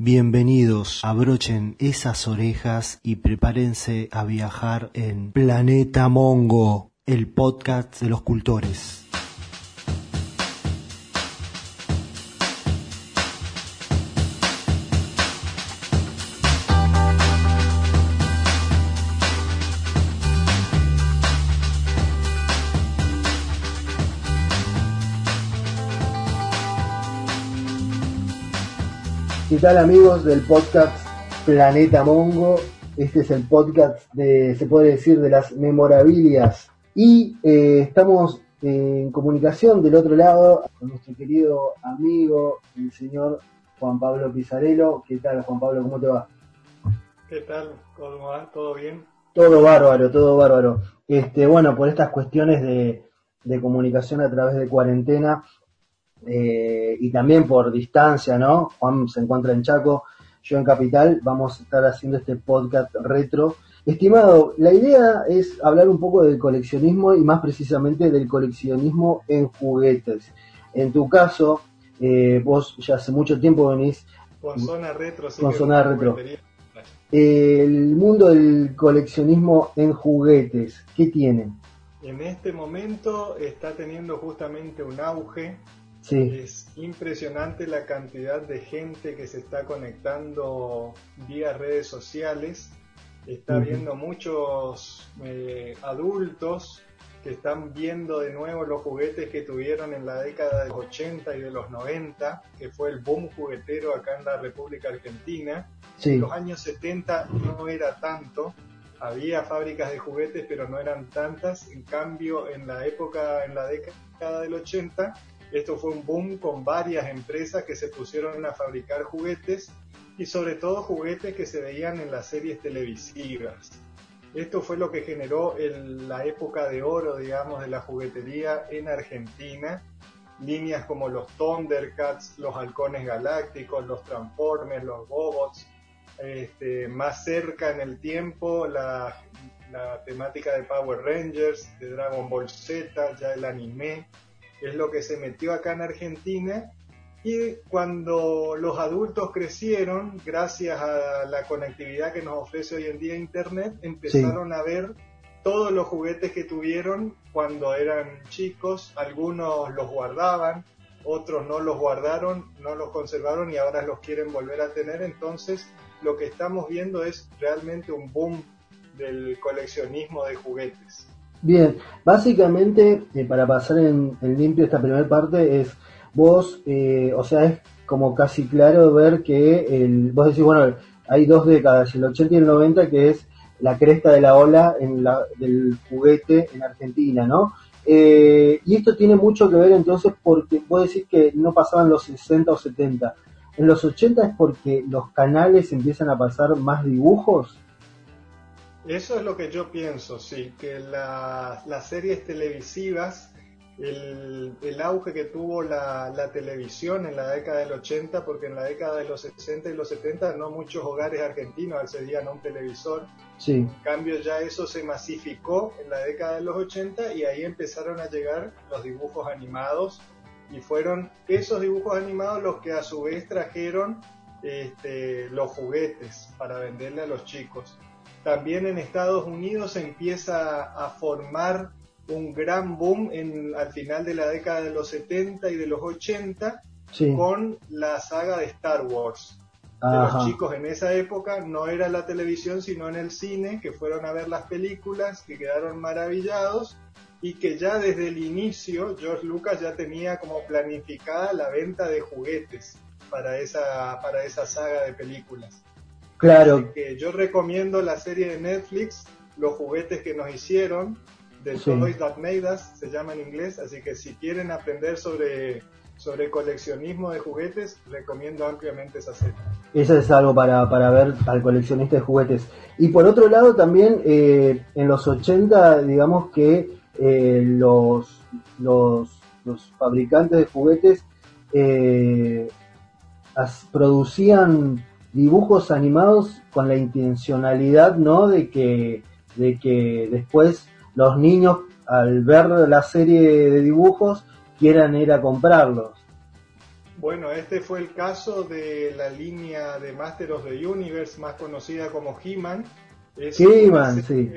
Bienvenidos, abrochen esas orejas y prepárense a viajar en Planeta Mongo, el podcast de los cultores. ¿Qué tal amigos del podcast Planeta Mongo? Este es el podcast de, se puede decir, de las memorabilias. Y eh, estamos en comunicación del otro lado con nuestro querido amigo, el señor Juan Pablo Pizarello. ¿Qué tal Juan Pablo? ¿Cómo te va? ¿Qué tal? ¿Cómo va? ¿Todo bien? Todo bárbaro, todo bárbaro. Este, bueno, por estas cuestiones de, de comunicación a través de cuarentena, eh, y también por distancia, ¿no? Juan se encuentra en Chaco, yo en Capital, vamos a estar haciendo este podcast retro. Estimado, la idea es hablar un poco del coleccionismo y más precisamente del coleccionismo en juguetes. En tu caso, eh, vos ya hace mucho tiempo venís con zona retro, sí con zona retro. El mundo del coleccionismo en juguetes, ¿qué tiene? En este momento está teniendo justamente un auge Sí. Es impresionante la cantidad de gente que se está conectando vía redes sociales. Está Ujú. viendo muchos eh, adultos que están viendo de nuevo los juguetes que tuvieron en la década de los 80 y de los 90, que fue el boom juguetero acá en la República Argentina. Sí, En los años 70 no era tanto, había fábricas de juguetes, pero no eran tantas. En cambio, en la época, en la década del 80, esto fue un boom con varias empresas que se pusieron a fabricar juguetes y sobre todo juguetes que se veían en las series televisivas. Esto fue lo que generó el- la época de oro, digamos, de la juguetería en Argentina. Líneas como los Thundercats, los Halcones Galácticos, los Transformers, los Robots. Este, más cerca en el tiempo, la, la temática de Power Rangers, de Dragon Ball Z, ya el anime es lo que se metió acá en Argentina y cuando los adultos crecieron, gracias a la conectividad que nos ofrece hoy en día Internet, empezaron a ver todos los juguetes que tuvieron cuando eran chicos, algunos los guardaban, otros no los guardaron, no los conservaron y ahora los quieren volver a tener, entonces lo que estamos viendo es realmente un boom del coleccionismo de juguetes. Bien, básicamente, eh, para pasar en, en limpio esta primera parte, es vos, eh, o sea, es como casi claro ver que el, vos decís, bueno, hay dos décadas, el 80 y el 90, que es la cresta de la ola en la, del juguete en Argentina, ¿no? Eh, y esto tiene mucho que ver entonces porque vos decís que no pasaban los 60 o 70. En los 80 es porque los canales empiezan a pasar más dibujos. Eso es lo que yo pienso, sí, que la- las series televisivas, el, el auge que tuvo la, la televisión en la década del 80, porque en la década de los 60 y los 70 no muchos hogares argentinos accedían a un televisor, Sí, en cambio ya eso se masificó en la década de los 80 y ahí empezaron a llegar los dibujos animados. Y fueron esos dibujos animados los que a su vez trajeron este, los juguetes para venderle a los chicos. También en Estados Unidos se empieza a formar un gran boom en, al final de la década de los 70 y de los 80 sí. con la saga de Star Wars Ajá. los chicos en esa época no era la televisión sino en el cine que fueron a ver las películas que quedaron maravillados y que ya desde el inicio George Lucas ya tenía como planificada la venta de juguetes para esa para esa saga de películas Claro, Así que yo recomiendo la serie de Netflix los juguetes que nos hicieron The Sí. Toys That Made Us se llama en inglés así que si quieren aprender sobre sobre coleccionismo de juguetes recomiendo ampliamente esa serie Eso es algo para, para ver al coleccionista de juguetes. Y por otro lado también eh, en los 80 digamos que eh, los, los, los fabricantes de juguetes eh, as- producían dibujos animados con la intencionalidad no de que, de que después los niños al ver la serie de dibujos quieran ir a comprarlos. Bueno, este fue el caso de la línea de Master of the Universe más conocida como He-Man. Es He-Man, sí.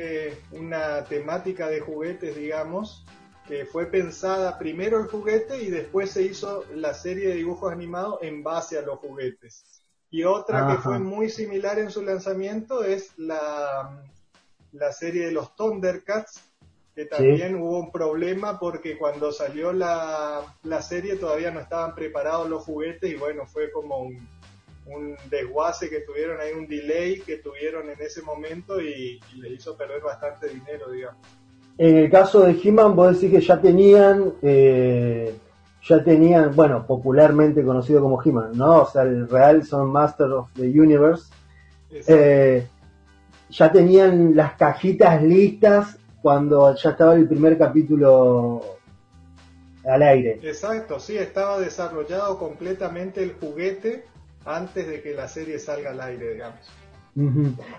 una temática de juguetes, digamos, que fue pensada primero el juguete y después se hizo la serie de dibujos animados en base a los juguetes. Y otra que fue muy similar en su lanzamiento es la, la serie de los Thundercats, que también hubo un problema porque cuando salió la, la, serie todavía no estaban preparados los juguetes y bueno, fue como un, un desguace que tuvieron ahí, un delay que tuvieron en ese momento y, le hizo perder bastante dinero, digamos. En el caso de He-Man, vos decís que ya tenían, eh, ya tenían, bueno, popularmente conocido como He-Man, ¿no? O sea, el real son Master of the Universe. Eh, ya tenían las cajitas listas cuando ya estaba el primer capítulo al aire. Exacto, sí, estaba desarrollado completamente el juguete antes de que la serie salga al aire, digamos.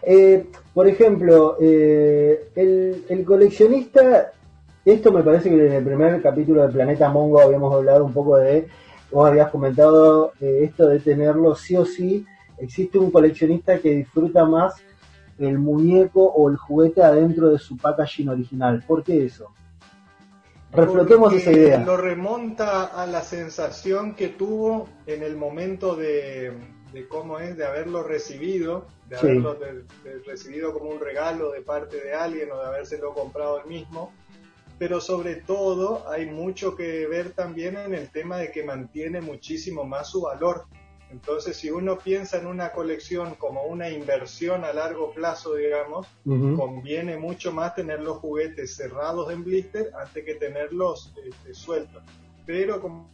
Eh, por ejemplo, eh, el, coleccionista, esto me parece que en el primer capítulo de Planeta Mongo habíamos hablado un poco de, vos habías comentado eh, esto de tenerlo sí o sí, existe un coleccionista que disfruta más el muñeco o el juguete adentro de su packaging original. ¿Por qué eso? Reflotemos esa idea. Lo remonta a la sensación que tuvo en el momento de, cómo es, de haberlo recibido, de haberlo recibido como un regalo de parte de alguien o de habérselo comprado él mismo. Pero sobre todo hay mucho que ver también en el tema de que mantiene muchísimo más su valor entonces, si uno piensa en una colección como una inversión a largo plazo, digamos, conviene mucho más tener los juguetes cerrados en blister antes que tenerlos este, sueltos. Pero como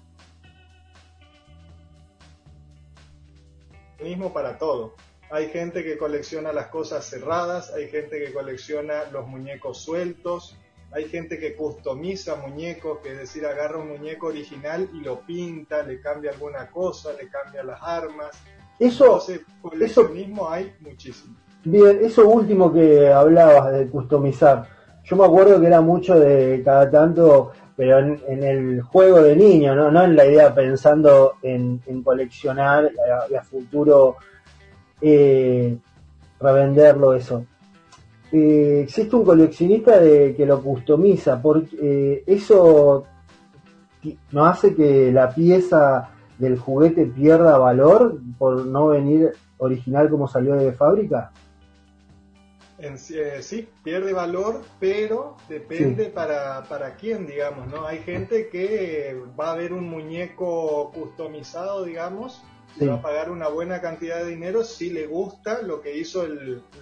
mismo para todo. Hay gente que colecciona las cosas cerradas, hay gente que colecciona los muñecos sueltos, hay gente que customiza muñecos, que es decir, agarra un muñeco original y lo pinta, le cambia alguna cosa, le cambia las armas. Eso, Entonces, coleccionismo hay muchísimo. Bien, eso último que hablabas de customizar. Yo me acuerdo que era mucho de cada tanto, pero en, el juego de niño, ¿no? no en la idea pensando en, coleccionar y a, futuro eh, revenderlo eso eh, existe un coleccionista que lo customiza, porque eh, eso no hace que la pieza del juguete pierda valor por no venir original como salió de fábrica. En, eh, sí, pierde valor, pero depende para, para quién, digamos, ¿no? Hay gente que va a ver un muñeco customizado, digamos, va a pagar una buena cantidad de dinero si le gusta lo que hizo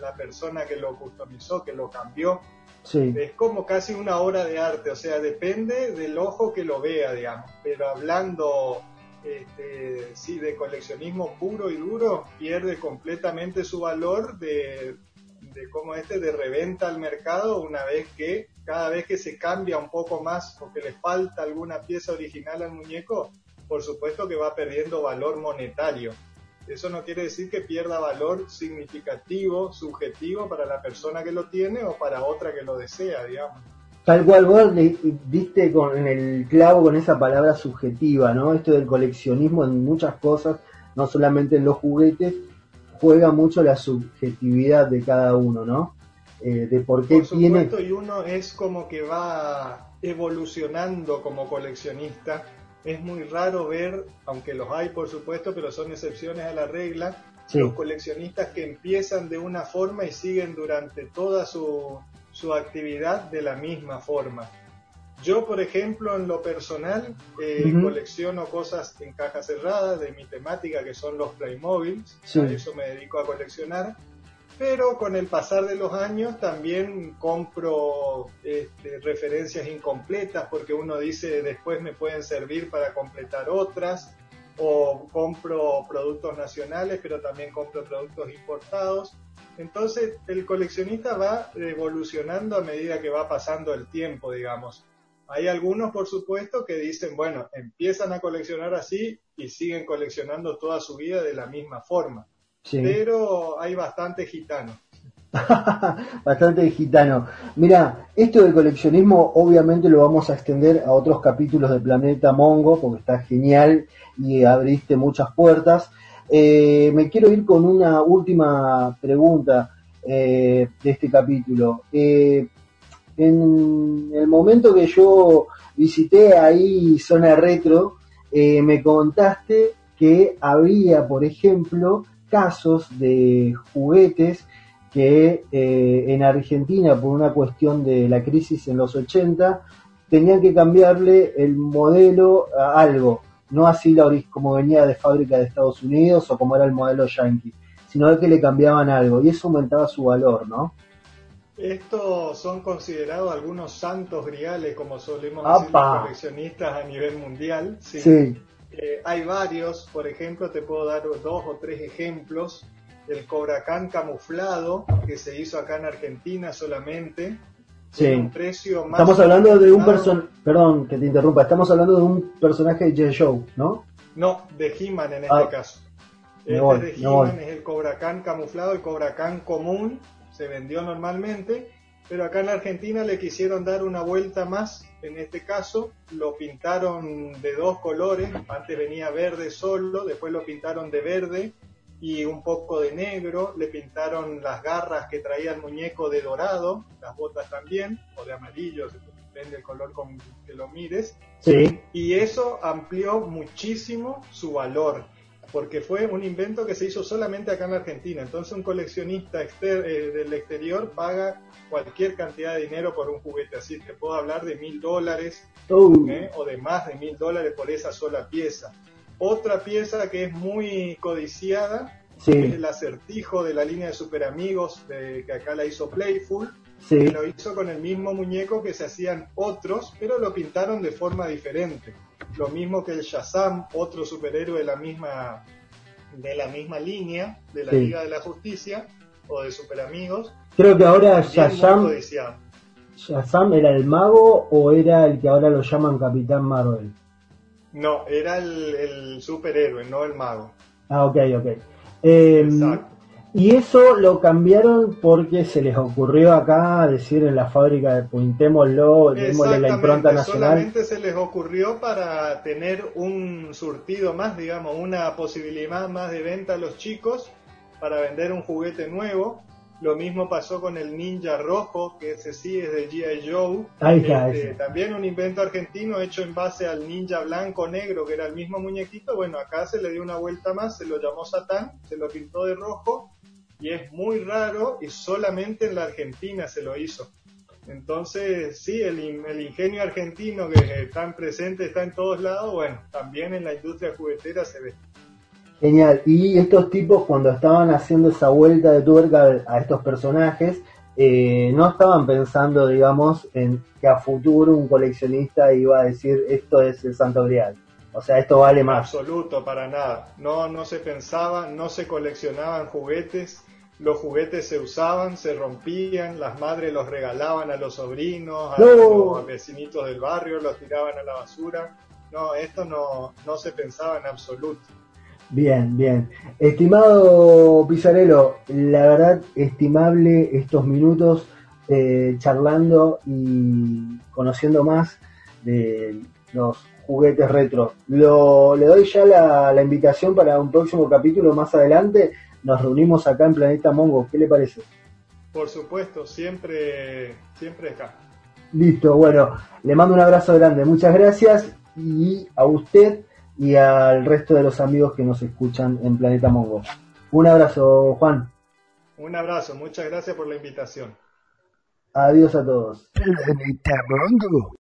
la persona que lo customizó, que lo cambió. Es como casi una obra de arte, o sea, depende del ojo que lo vea, digamos. Pero hablando este, sí, de coleccionismo puro y duro, pierde completamente su valor de, de como este de reventa al mercado una vez que cada vez que se cambia un poco más o que le falta alguna pieza original al muñeco, por supuesto que va perdiendo valor monetario. Eso no quiere decir que pierda valor significativo, subjetivo para la persona que lo tiene o para otra que lo desea, digamos. Tal cual vos le con el clavo con esa palabra subjetiva, ¿no? Esto del coleccionismo en muchas cosas, no solamente en los juguetes, juega mucho la subjetividad de cada uno, ¿no? Eh, de por qué por tiene... y uno es como que va evolucionando como coleccionista es muy raro ver, aunque los hay por supuesto, pero son excepciones a la regla, los coleccionistas que empiezan de una forma y siguen durante toda su, su actividad de la misma forma. Yo, por ejemplo, en lo personal, eh, colecciono cosas en cajas cerradas de mi temática, que son los Playmobil. A eso me dedico a coleccionar pero con el pasar de los años también compro este, referencias incompletas porque uno dice después me pueden servir para completar otras o compro productos nacionales pero también compro productos importados. Entonces el coleccionista va evolucionando a medida que va pasando el tiempo, digamos. Hay algunos, por supuesto, que dicen, bueno, empiezan a coleccionar así y siguen coleccionando toda su vida de la misma forma pero hay bastante gitanos. Bastante gitano. Mira, esto del coleccionismo obviamente lo vamos a extender a otros capítulos de Planeta Mongo porque está genial y abriste muchas puertas. Eh, me quiero ir con una última pregunta eh, de este capítulo. Eh, en el momento que yo visité ahí Zona Retro, me contaste que había, por ejemplo, casos de juguetes que en Argentina, por una cuestión de la crisis en los 80, tenían que cambiarle el modelo a algo no así la como venía de fábrica de Estados Unidos o como era el modelo Yankee, sino que le cambiaban algo y eso aumentaba su valor, ¿no? Estos son considerados algunos santos griales, como solemos decir los coleccionistas a nivel mundial. Sí. Eh, hay varios, por ejemplo, te puedo dar dos o tres ejemplos. El Cobracán camuflado, que se hizo acá en Argentina solamente, Sí. estamos hablando de un personaje, perdón que te interrumpa, estamos hablando de un personaje de J. Show, ¿no? No, de He-Man en este ah, caso. Este de He-Man es el Cobra Khan camuflado, el Cobra Khan común, se vendió normalmente, pero acá en Argentina le quisieron dar una vuelta más, en este caso lo pintaron de dos colores, antes venía verde solo, después lo pintaron de verde y un poco de negro, le pintaron las garras que traía el muñeco de dorado, las botas también, o de amarillo, depende del color con que lo mires. Sí. Y eso amplió muchísimo su valor, porque fue un invento que se hizo solamente acá en Argentina. Entonces un coleccionista eh, del exterior paga cualquier cantidad de dinero por un juguete así. Te puedo hablar de mil dólares oh. ¿eh? o de más de mil dólares por esa sola pieza. Otra pieza que es muy codiciada es el acertijo de la línea de Super Amigos que acá la hizo Playful. Sí. lo hizo con el mismo muñeco que se hacían otros, pero lo pintaron de forma diferente. Lo mismo que el Shazam, otro superhéroe de la misma, de la misma línea, de la Liga de la Justicia o de Super Amigos. Creo que ahora Shazam, Shazam era el mago o era el que ahora lo llaman Capitán Marvel. No, era el, superhéroe, no el mago. Ah, ok, ok. Em, y eso lo cambiaron porque se les ocurrió acá decir en la fábrica de Pintémoslo, démosle la impronta nacional. Solamente se les ocurrió para tener un surtido más, digamos, una posibilidad más de venta a los chicos para vender un juguete nuevo lo mismo pasó con el ninja rojo, que ese sí es de G.I. Joe. Este, también un invento argentino hecho en base al ninja blanco negro, que era el mismo muñequito. Bueno, acá se le dio una vuelta más, se lo llamó Satán, se lo pintó de rojo y es muy raro y solamente en la Argentina se lo hizo. Entonces, sí, el, el ingenio argentino que está presente, está en todos lados, bueno, también en la industria juguetera se ve. Genial. Y estos tipos cuando estaban haciendo esa vuelta de tuerca a estos personajes, eh, no estaban pensando, digamos, en que a futuro un coleccionista iba a decir esto es el Santo Grial. O sea, esto vale más. Absoluto, para nada. No, no se pensaba, no se coleccionaban juguetes. Los juguetes se usaban, se rompían, las madres los regalaban a los sobrinos, a los vecinitos del barrio, los tiraban a la basura. No, esto no, no se pensaba en absoluto. Bien, bien. Estimado Pizarello, la verdad, estimable estos minutos eh, charlando y conociendo más de los juguetes retro. Lo, le doy ya la, invitación para un próximo capítulo más adelante. Nos reunimos acá en Planeta Mongo. ¿Qué le parece? Por supuesto, siempre, siempre acá. Listo, bueno, le mando un abrazo grande. Muchas gracias y a usted y al resto de los amigos que nos escuchan en Planeta Mongo. Un abrazo, Juan. Un abrazo, muchas gracias por la invitación. Adiós a todos. Planeta Mongo.